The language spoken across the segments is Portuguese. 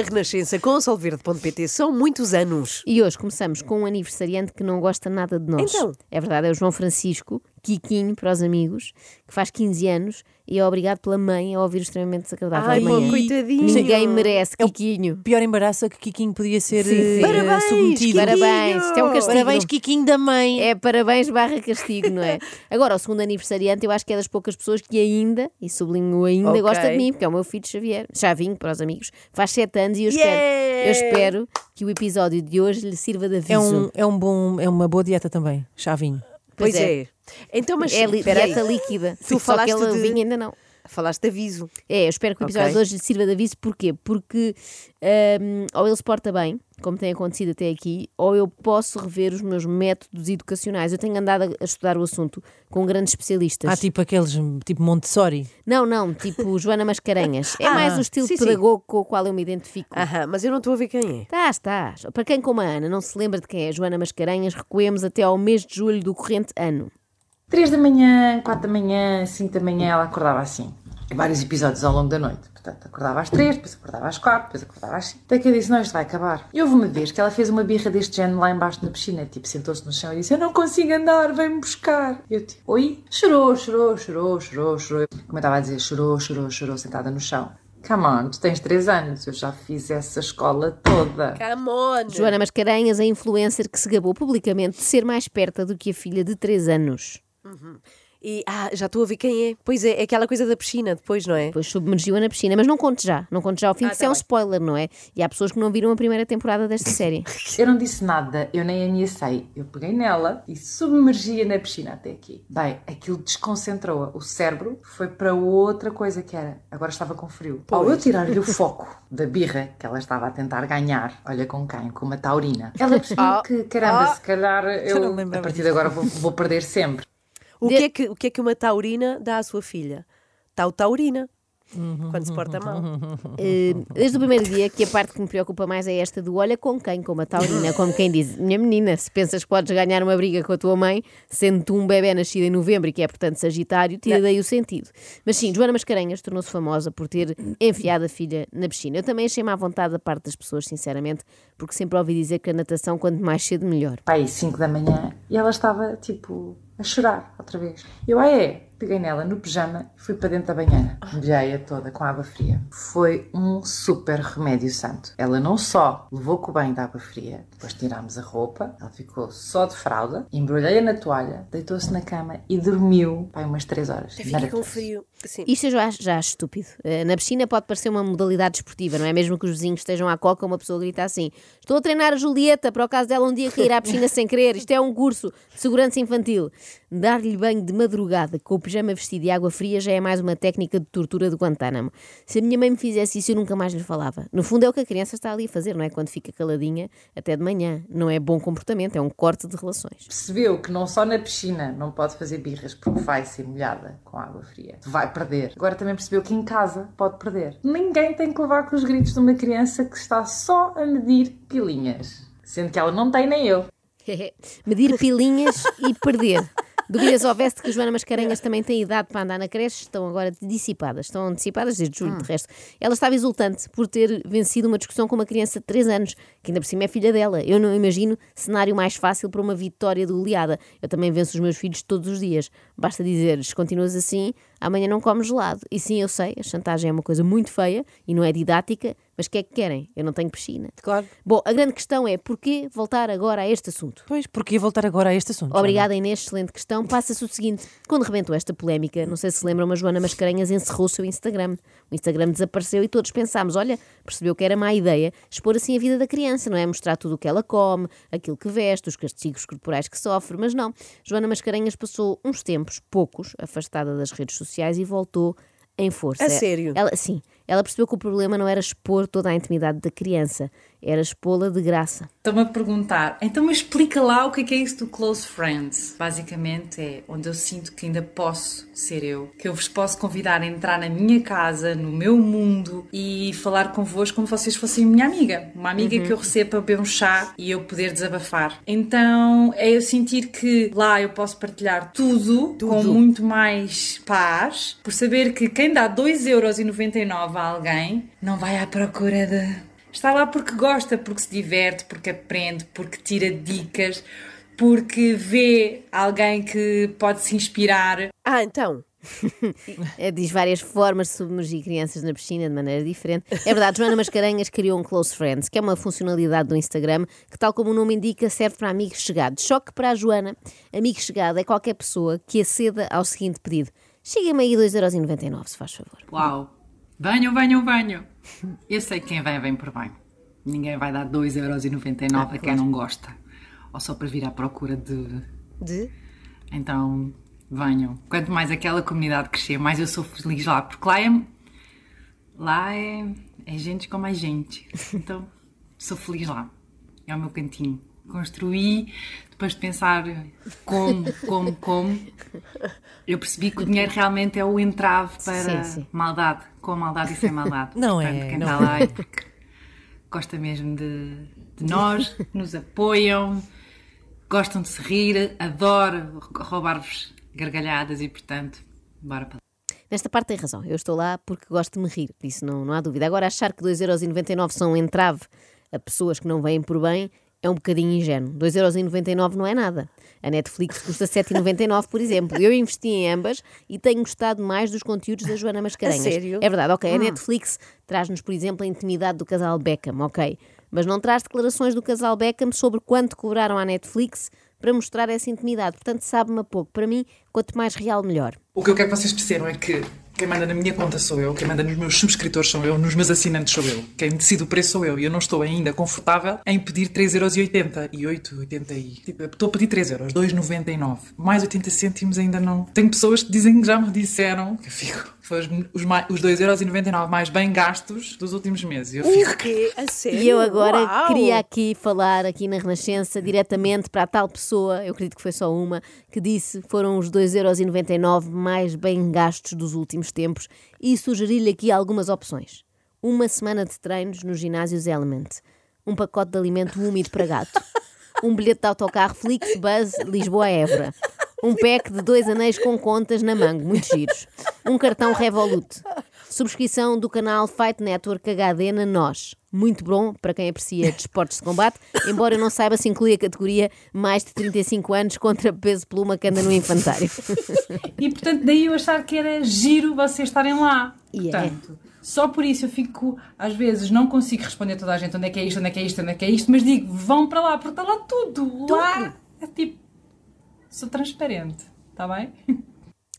A Renascença com solverde.pt são muitos anos. E hoje começamos com um aniversariante que não gosta nada de nós. Então? É verdade, é o João Francisco, Kikinho para os amigos, que faz 15 anos e é obrigado pela mãe a ouvir extremamente desagradável Ai, manhã. coitadinho. Ninguém merece É o Kikinho. Pior embaraço é que Kikinho podia ser Sim, sim. eh, Parabéns, submetido. Parabéns, isto é um castigo. Parabéns, Kikinho da mãe. É parabéns barra castigo, não é? Agora, o segundo aniversariante, eu acho que é das poucas pessoas que ainda, e sublinho ainda, Ok. gosta de mim, porque é o meu filho Xavier, Chavinho para os amigos, faz 7 anos e eu espero, Yeah! eu espero que o episódio de hoje lhe sirva de aviso. É, um, é, um bom, é uma boa dieta também, chavinho. Pois, Pois é. é. Então, mas É li- líquida. Tu Só que falaste de- vinho ainda não. Falaste de aviso. É, eu espero que o episódio Ok. de hoje lhe sirva de aviso. Porquê? Porque hum, ou ele se porta bem, como tem acontecido até aqui, ou eu posso rever os meus métodos educacionais. Eu tenho andado a, estudar o assunto com grandes especialistas. Há tipo aqueles, tipo Montessori. Não, não, tipo Joana Mascarenhas. É Ah, mais o estilo sim, sim. pedagogo com o qual eu me identifico. Aham, mas eu não estou a ver quem é. Estás, estás. Para quem como a Ana não se lembra de quem é Joana Mascarenhas, recuemos até ao mês de julho do corrente ano. 3 da manhã, 4 da manhã, 5 da manhã, ela acordava assim. Vários episódios ao longo da noite. Portanto, acordava às 3, depois acordava às 4, depois acordava às 5. Até que eu disse: Não, isto vai acabar. E houve uma vez que ela fez uma birra deste género lá embaixo na piscina. Tipo, sentou-se no chão e disse: Eu não consigo andar, vem-me buscar. E eu, tipo, oi? Chorou, chorou, chorou, chorou, chorou. Como eu estava a dizer, chorou, chorou, chorou, sentada no chão. Come on, tu tens 3 anos, eu já fiz essa escola toda. Come on! Joana Mascarenhas, a influencer que se gabou publicamente de ser mais perto do que a filha de 3 anos. E, ah, já estou a ver quem é. Pois é, é aquela coisa da piscina depois, não é? Depois submergiu-a na piscina, mas não conte já, não conte já ao fim, Ah, que isso tá é um spoiler, não é? E há pessoas que não viram a primeira temporada desta série. Eu não disse nada, eu nem ameacei. Eu peguei nela e submergia na piscina até aqui. Bem, aquilo desconcentrou-a. O cérebro foi para outra coisa que era. Agora estava com frio. Ao eu tirar-lhe o foco da birra que ela estava a tentar ganhar, olha com quem? Com uma taurina. Ela percebeu Ah. que, caramba, Ah. se calhar eu, lembrava a partir de agora, vou, vou perder sempre. O De- que, é que, o que é que uma taurina dá à sua filha? Tau taurina. Quando se porta mal. Eh, desde o primeiro dia que a parte que me preocupa mais é esta do olha com quem, com uma taurina, como quem diz, minha menina, se pensas que podes ganhar uma briga com a tua mãe, sendo tu um bebê nascido em novembro e que é portanto sagitário, tira daí o sentido. Mas sim, Joana Mascarenhas tornou-se famosa por ter enfiado a filha na piscina. Eu também achei-me à vontade da parte das pessoas, sinceramente, porque sempre ouvi dizer que a natação quanto mais cedo melhor. Pai, 5 da manhã e ela estava tipo a chorar outra vez. Eu, ah é? Peguei nela no pijama e fui para dentro da banheira. Molhei-a toda com água fria. Foi um super remédio santo. Ela não só levou com o banho de água fria, depois tirámos a roupa, ela ficou só de fralda, embrulhei-a na toalha, deitou-se na cama e dormiu, pai, umas 3 horas. Fica com frio. Sim. Isto eu já acho, já acho estúpido. Eh, Na piscina pode parecer uma modalidade desportiva, não é? Mesmo que os vizinhos estejam à coca, uma pessoa grita assim: Estou a treinar a Julieta para o caso dela um dia cair à piscina sem querer. Isto é um curso de segurança infantil. Dar-lhe banho de madrugada com o pijama vestido de água fria já é mais uma técnica de tortura do Guantánamo. Se a minha mãe me fizesse isso, eu nunca mais lhe falava. No fundo, é o que a criança está ali a fazer, não é? Quando fica caladinha até de manhã. Não é bom comportamento, é um corte de relações. percebeu que não só na piscina não pode fazer birras porque vai ser molhada com água fria, vai perder. Agora também percebeu que em casa pode perder. Ninguém tem que levar com os gritos de uma criança que está só a medir pilinhas. Sendo que ela não tem nem eu. Medir pilinhas e perder. Dúvidas houvesse de que Joana Mascarenhas também tem idade para andar na creche, estão agora dissipadas, estão dissipadas desde julho, de resto. Ela estava exultante por ter vencido uma discussão com uma criança de 3 anos, que ainda por cima é filha dela. Eu não imagino cenário mais fácil para uma vitória de goleada. Eu também venço os meus filhos todos os dias. Basta dizer-lhes, continuas assim, amanhã não comes gelado. E sim, eu sei, a chantagem é uma coisa muito feia e não é didática, mas o que é que querem? Eu não tenho piscina. Claro. Bom, a grande questão é porquê voltar agora a este assunto? Pois, porque ia voltar agora a este assunto. Obrigada, Inês, excelente questão. Passa-se o seguinte: quando rebentou esta polémica, não sei se se lembram, mas Joana Mascarenhas encerrou o seu Instagram. O Instagram desapareceu e todos pensámos: olha, percebeu que era má ideia expor assim a vida da criança, não é? Mostrar tudo o que ela come, aquilo que veste, os castigos corporais que sofre, mas não. Joana Mascarenhas passou uns tempos, poucos, afastada das redes sociais e voltou em força. A sério? Ela, sim, ela percebeu que o problema não era expor toda a intimidade da criança, era expô-la de graça. Estão-me a perguntar, então me explica lá o que é, que é isso do close friends. Basicamente é onde eu sinto que ainda posso ser eu, que eu vos posso convidar a entrar na minha casa, no meu mundo e falar convosco como se vocês fossem minha amiga. Uma amiga que eu recebo para beber um chá e eu poder desabafar. Então é eu sentir que lá eu posso partilhar tudo, com muito mais paz, por saber que quem dá 2,99€ a alguém não vai à procura de Está lá porque gosta, porque se diverte, porque aprende, porque tira dicas, porque vê alguém que pode se inspirar. Ah, então. É, diz várias formas de submergir crianças na piscina de maneira diferente. É verdade, Joana Mascarenhas criou um Close Friends, que é uma funcionalidade do Instagram que, tal como o nome indica, serve para amigos chegados. Só que para a Joana, amigo chegado é qualquer pessoa que aceda ao seguinte pedido: Chega-me aí 2,99€, se faz favor. Uau! Venham, venham, venham! Eu sei que quem vem, vem por bem. Ninguém vai dar 2,99€ Ah, a quem não gosta. Ou só para vir à procura de. De? Então, venham. Quanto mais aquela comunidade crescer, mais eu sou feliz lá. Porque lá é. Lá é, é gente com mais gente. Então, sou feliz lá. É o meu cantinho. Construí, depois de pensar como, como, como, eu percebi que o dinheiro realmente é o entrave para Sim, sim. maldade, com maldade e sem maldade. Não é, Portanto, quem não está lá é porque gosta mesmo de, de nós, nos apoiam, gostam de se rir, adoro roubar-vos gargalhadas e, portanto, bora para lá. Nesta parte tem razão, eu estou lá porque gosto de me rir, isso não, não há dúvida. Agora, achar que 2,99€ são um entrave a pessoas que não vêm por bem é um bocadinho ingênuo. 2,99€ não é nada. A Netflix custa 7,99€, por exemplo. Eu investi em ambas e tenho gostado mais dos conteúdos da Joana Mascarenhas. A sério? É verdade, ok. A Netflix traz-nos, por exemplo, a intimidade do casal Beckham, ok. Mas não traz declarações do casal Beckham sobre quanto cobraram à Netflix para mostrar essa intimidade. Portanto, sabe-me a pouco. Para mim, quanto mais real, melhor. O que eu quero que vocês percebam é que quem manda na minha conta sou eu, quem manda nos meus subscritores sou eu, nos meus assinantes sou eu, quem decide o preço sou eu. E eu não estou ainda confortável em pedir 3,80€ e 8,80€ e... Tipo, estou a pedir 3€, 2,99€. Mais 80 cêntimos ainda não... Tenho pessoas que dizem que já me disseram que fico... Foi os, os, mai- os 2,99€ mais bem gastos dos últimos meses. E eu fico... O quê? A sério? E eu agora Uau! queria aqui falar, aqui na Renascença, diretamente para a tal pessoa, eu acredito que foi só uma, que disse que foram os 2,99€ mais bem gastos dos últimos tempos e sugerir-lhe aqui algumas opções. Uma semana de treinos nos ginásios Element, um pacote de alimento úmido para gato, um bilhete de autocarro Flixbus Lisboa-Évora, um pack de dois anéis com contas na mango, muito giros, um cartão Revolut, subscrição do canal Fight Network HD na Nós. Muito bom para quem aprecia desportos de combate, embora eu não saiba se inclui a categoria mais de 35 anos contra peso pluma que anda no infantário. E portanto, daí eu achar que era giro vocês estarem lá. E é. Portanto, só por isso eu fico, às vezes, não consigo responder a toda a gente onde é que é isto, onde é que é isto, onde é que é isto, mas digo, vão para lá, porque está lá tudo. Lá é tipo. Sou transparente, está bem?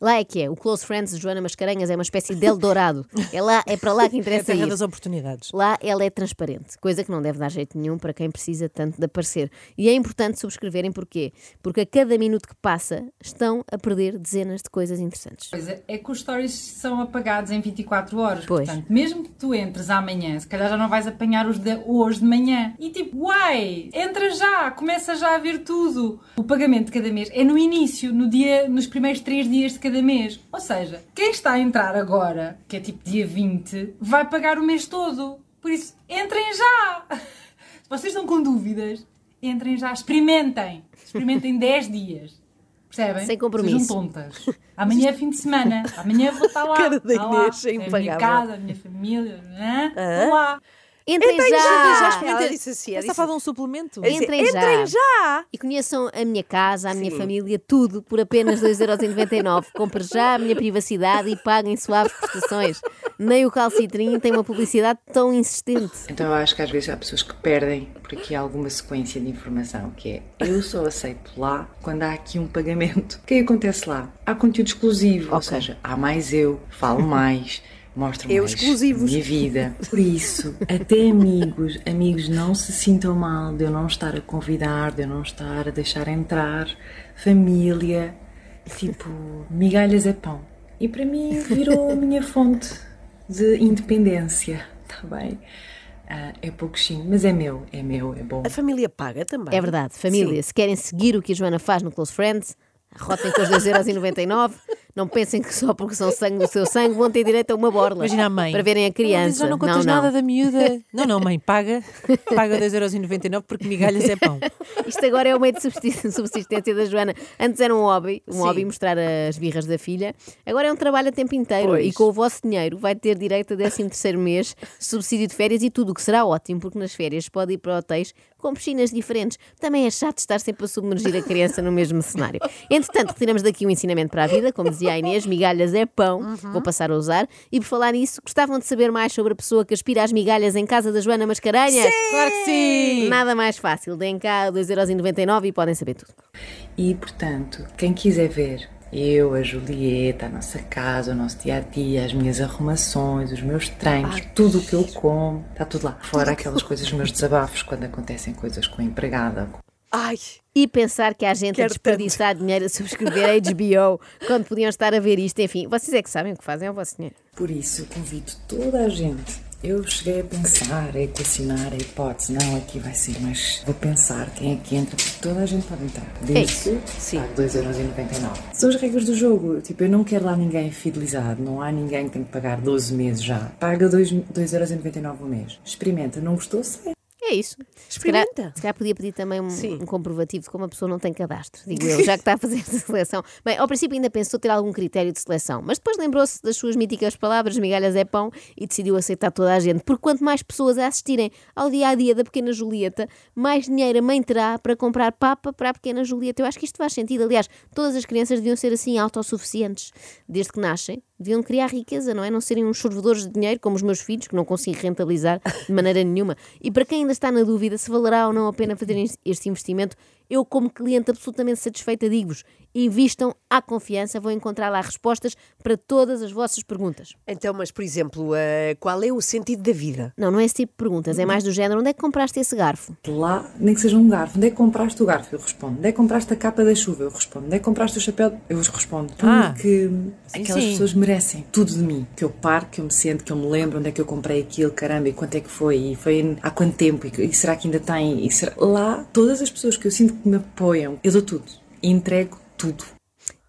Lá é que é, o Close Friends de Joana Mascarenhas é uma espécie de Eldorado. É, lá, é para lá que É a interessa terra ir. das oportunidades. Lá ela é transparente, coisa que não deve dar jeito nenhum para quem precisa tanto de aparecer. E é importante subscreverem porquê? Porque a cada minuto que passa estão a perder dezenas de coisas interessantes. Coisa é que os stories são apagados em 24 horas. Pois. Portanto, mesmo que tu entres amanhã, se calhar já não vais apanhar os de hoje de manhã. E tipo, uai, entra já, começa já a ver tudo. O pagamento de cada mês é no início, no dia, nos primeiros três dias de cada mês. Ou seja, quem está a entrar agora, que é tipo dia 20, vai pagar o mês todo. Por isso, entrem já! Se vocês estão com dúvidas, entrem já, experimentem. Experimentem 10 dias. Percebem? Sem compromisso. Sejam tontas. Amanhã é fim de semana. Amanhã vou estar lá. Cara da lá. É É a minha casa, a minha família. hã? Estou lá. Entrem Entrem já, já! já experimentei. Ela disse assim, ela fala um suplemento. Disse, Entrem já. Entrem já! E conheçam a minha casa, a minha família, tudo por apenas 2,99€. Compre já a minha privacidade e paguem suaves prestações. Nem o calcitrim tem uma publicidade tão insistente. Então eu acho que às vezes há pessoas que perdem por aqui alguma sequência de informação, que é eu só aceito lá quando há aqui um pagamento. O que é que acontece lá? Há conteúdo exclusivo, ou seja, há mais eu, falo mais, mostro Eu mais exclusivos. a minha vida. Por isso, até amigos, amigos não se sintam mal de eu não estar a convidar, de eu não estar a deixar entrar, família, tipo, migalhas é pão. E para mim virou a minha fonte de independência, está bem? Ah, é pouquinho, mas é meu, é meu, é bom. A família paga também. É verdade, família, se querem seguir o que a Joana faz no Close Friends, arrotem com os 2,99€. Não pensem que só porque são sangue do seu sangue vão ter direito a uma borla. Imagina a mãe. Para verem a diz, criança. Já não contas não, nada da miúda. Não, não, mãe, paga. Paga 2,99€ porque migalhas é pão. Isto agora é o meio de subsist- subsistência da Joana. Antes era um hobby, um Sim. hobby mostrar as birras da filha. Agora é um trabalho a tempo inteiro Pois. e com o vosso dinheiro vai ter direito a 13 terceiro mês, subsídio de férias e tudo, o que será ótimo, porque nas férias pode ir para hotéis com piscinas diferentes. Também é chato estar sempre a submergir a criança no mesmo cenário. Entretanto, retiramos daqui um ensinamento para a vida, como dizia a Inês, migalhas é pão, Uhum. vou passar a usar. E por falar nisso, gostavam de saber mais sobre a pessoa que aspira às migalhas em casa da Joana Mascarenhas? Claro que sim! Nada mais fácil. Deem cá 2,99€ e podem saber tudo. E, portanto, quem quiser ver eu, a Julieta, a nossa casa, o nosso dia a dia, as minhas arrumações, os meus treinos, tudo o que eu como, está tudo lá. Fora aquelas coisas, os meus desabafos, quando acontecem coisas com a empregada. Ai, E pensar que há gente a desperdiçar dinheiro a subscrever a HBO quando podiam estar a ver isto. Enfim, vocês é que sabem o que fazem, é o vosso dinheiro. Por isso, eu convido toda a gente. Eu cheguei a pensar, a equacionar a hipótese, não, aqui vai ser, mas vou pensar quem é que entra, porque toda a gente pode entrar. Desde isso. que pague 2,99€. São as regras do jogo. Tipo, eu não quero lá ninguém fidelizado, não há ninguém que tem que pagar 12 meses já. Paga 2 2,99€ o mês. Experimenta, não gostou? Sai. É isso. Se calhar, Experimenta. se calhar podia pedir também um, um comprovativo de como a pessoa não tem cadastro, digo eu, já que está a fazer essa seleção. Bem, ao princípio ainda pensou ter algum critério de seleção, mas depois lembrou-se das suas míticas palavras, migalhas é pão, e decidiu aceitar toda a gente. Porque quanto mais pessoas a assistirem ao dia a dia da pequena Julieta, mais dinheiro a mãe terá para comprar papa para a pequena Julieta. Eu acho que isto faz sentido. Aliás, todas as crianças deviam ser assim autossuficientes desde que nascem. Deviam criar riqueza, não é? Não serem uns sorvedores de dinheiro como os meus filhos, que não consigo rentabilizar de maneira nenhuma. E para quem ainda está na dúvida se valerá ou não a pena fazer este investimento, eu, como cliente absolutamente satisfeita, digo-vos: invistam à confiança, vão encontrar lá respostas para todas as vossas perguntas. então, mas por exemplo, eh, qual é o sentido da vida? Não, não é esse tipo de perguntas, é mais do género: onde é que compraste esse garfo? Lá, nem que seja um garfo. Onde é que compraste o garfo? Eu respondo. Onde é que compraste a capa da chuva? Eu respondo. Onde é que compraste o chapéu? Eu respondo. Ah, Porque sim, aquelas sim. pessoas merecem tudo de mim. Que eu paro, que eu me sento, que eu me lembro onde é que eu comprei aquilo, caramba, e quanto é que foi, e foi há quanto tempo, e, e será que ainda tem? E será... Lá, todas as pessoas que eu sinto que me apoiam, eu dou tudo. Entrego tudo.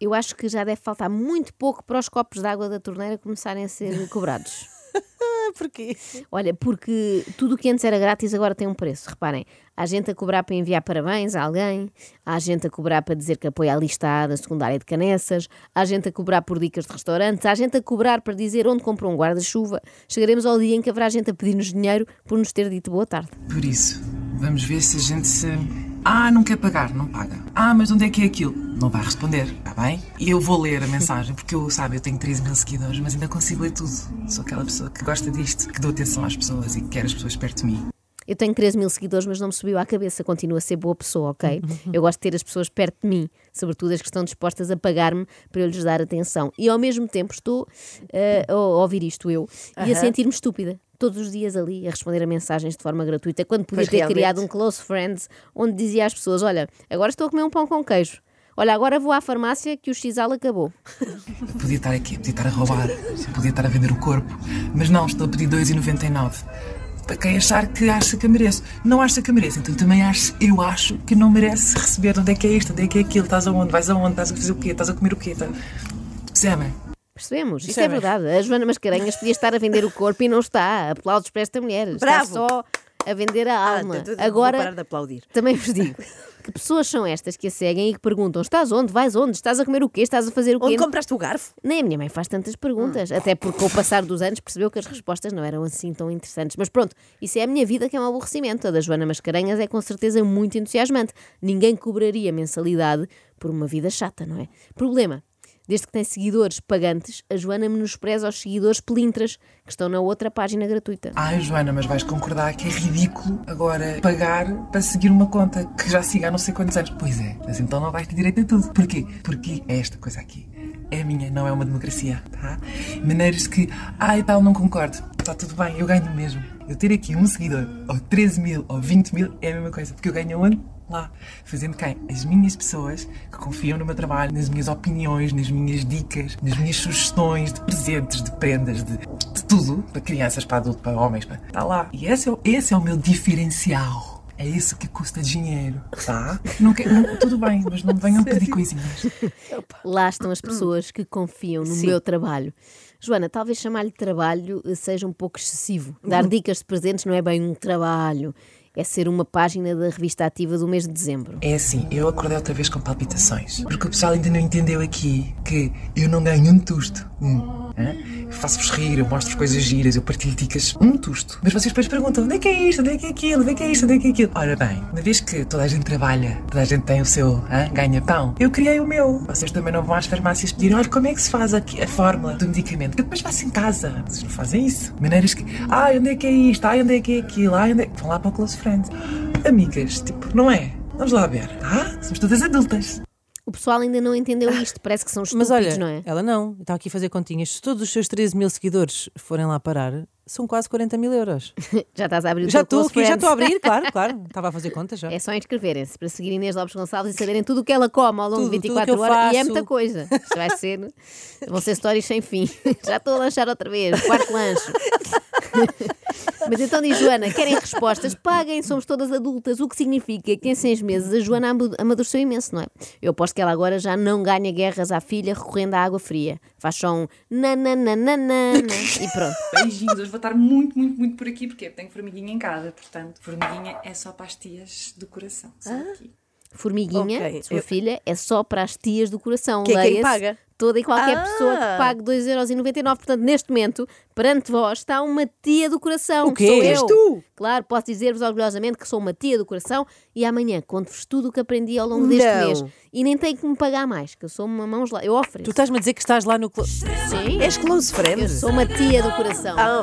Eu acho que já deve faltar muito pouco para os copos de água da torneira começarem a ser cobrados. Porquê? Olha, porque tudo o que antes era grátis agora tem um preço. Reparem, há gente a cobrar para enviar parabéns a alguém, há gente a cobrar para dizer que apoia a lista A da secundária de Canessas, há gente a cobrar por dicas de restaurantes, há gente a cobrar para dizer onde comprou um guarda-chuva. Chegaremos ao dia em que haverá gente a pedir-nos dinheiro por nos ter dito boa tarde. Por isso, vamos ver se a gente se. Ah, não quer pagar, não paga. Ah, mas onde é que é aquilo? Não vai responder, está bem? E eu vou ler a mensagem, porque eu, sabe, eu tenho 13 mil seguidores, mas ainda consigo ler tudo. Sou aquela pessoa que gosta disto, que dou atenção às pessoas e que quer as pessoas perto de mim. Eu tenho 13 mil seguidores, mas não me subiu à cabeça. Continuo a ser boa pessoa, ok? Eu gosto de ter as pessoas perto de mim, sobretudo as que estão dispostas a pagar-me para eu lhes dar atenção. E ao mesmo tempo estou eh, a ouvir isto eu e a sentir-me estúpida. Todos os dias ali a responder a mensagens de forma gratuita, quando podia Pois ter realmente. criado um close friends onde dizia às pessoas: Olha, agora estou a comer um pão com queijo. Olha, agora vou à farmácia que o Xal acabou. Podia estar aqui, podia estar a roubar, podia estar a vender o corpo, mas não, estou a pedir 2,99. Para quem achar que acha que eu mereço. Não acha que eu mereço, então também acho, eu acho que não merece receber. Onde é que é isto? Onde é que é aquilo? Estás aonde? Vais aonde? Estás a fazer o quê? Estás a comer o quê? Tá- Percebem? Percebemos? Isto é verdade. A Joana Mascarenhas podia estar a vender o corpo e não está. Aplausos para esta mulher. Bravo! Está só a vender a Ah, alma. vou Agora, parar de aplaudir. também vos digo. Que pessoas são estas que a seguem e que perguntam: estás onde? Vais onde? Estás a comer o quê? Estás a fazer o quê? Onde compraste o garfo? Nem a minha mãe faz tantas perguntas, até porque com o passar dos anos percebeu que as respostas não eram assim tão interessantes. Mas pronto, isso é a minha vida que é um aborrecimento. A da Joana Mascarenhas é com certeza muito entusiasmante. Ninguém cobraria mensalidade por uma vida chata, não é? Problema. Desde que tem seguidores pagantes, a Joana menospreza os seguidores pelintras que estão na outra página gratuita. Ai, Joana, mas vais concordar que é ridículo agora pagar para seguir uma conta que já siga há não sei quantos anos. Pois é, mas então não vais ter direito a tudo. Porquê? Porque é esta coisa aqui. É minha, não é uma democracia, tá? Maneiras que, ai tal, não concordo. Está tudo bem, eu ganho mesmo. Eu ter aqui um seguidor, ou 13 mil, ou 20 mil, é a mesma coisa. Porque eu ganho onde? Lá. Fazendo quem? As minhas pessoas que confiam no meu trabalho, nas minhas opiniões, nas minhas dicas, nas minhas sugestões de presentes, de prendas, de, de tudo. Para crianças, para adultos, para homens. Para... Está lá. E esse é, o- esse é o meu diferencial. É isso que custa dinheiro, tá? Não que- não- tudo bem, mas não me venham pedir coisinhas. Lá estão as pessoas que confiam no Sim. meu trabalho. Joana, talvez chamar-lhe trabalho eh, seja um pouco excessivo. Dar dicas de presentes não é bem um trabalho, é ser uma página da revista ativa do mês de dezembro. É assim, eu acordei outra vez com palpitações. Porque o pessoal ainda não entendeu aqui que eu não ganho um tusto. Um. faço-vos rir, eu mostro coisas giras, eu partilho dicas. Um tusto. Mas vocês depois perguntam: onde é que é isto? Onde é que é aquilo? Onde é que é isto? Onde é que é aquilo? Ora bem, uma vez que toda a gente trabalha, toda a gente tem o seu ganha-pão, eu criei o meu. Vocês também não vão às farmácias pedir: olha, como é que se faz aqui a fórmula do medicamento? Que depois faço em casa. Vocês não fazem isso. Maneiras que, ah, onde é que é isto? Ah, onde é que é aquilo? Ah, onde é... Vão lá para o Close Friends. Amigas, tipo, não é? Vamos lá ver. Ah, somos todas adultas. O pessoal ainda não entendeu isto, parece que são estúpidos, Mas olha, não é? ela não. Estava aqui a fazer continhas. Se todos os seus 13 mil seguidores forem lá parar, são quase 40 mil euros. Já estás a abrir o já teu estou já estou a abrir, claro, claro. Estava a fazer contas já. É só inscreverem-se para seguir Inês Lopes Gonçalves e saberem tudo o que ela come ao longo Tudo, de tudo 24 que eu horas. E é faço. muita coisa. Isto vai ser. Vão ser histórias sem fim. Já estou a lanchar outra vez. Quarto lanche. Mas então diz Joana: querem respostas? Paguem, somos todas adultas. O que significa que em seis meses a Joana amadureceu imenso, não é? Eu aposto que ela agora já não ganha guerras à filha recorrendo à água fria. Faz só um nananana e pronto. Beijinhos, hoje vou estar muito, muito, muito por aqui, porque tenho formiguinha em casa, portanto, formiguinha é só para as tias do coração. Só aqui. Formiguinha, Ok, sua eu- filha, é só para as tias do coração. Que é quem paga? Toda e qualquer Ah. pessoa que pague 2,99€. Portanto, neste momento, perante vós, está uma tia do coração. O que quê? Sou És eu. tu? Claro, posso dizer-vos orgulhosamente que sou uma tia do coração e amanhã conto-vos tudo o que aprendi ao longo deste Não. mês. E nem tenho que me pagar mais, que eu sou uma mãos lá. Eu Tu ofereço. estás-me a dizer que estás lá no. Sim, És close friend? eu sou uma tia do coração. Ah,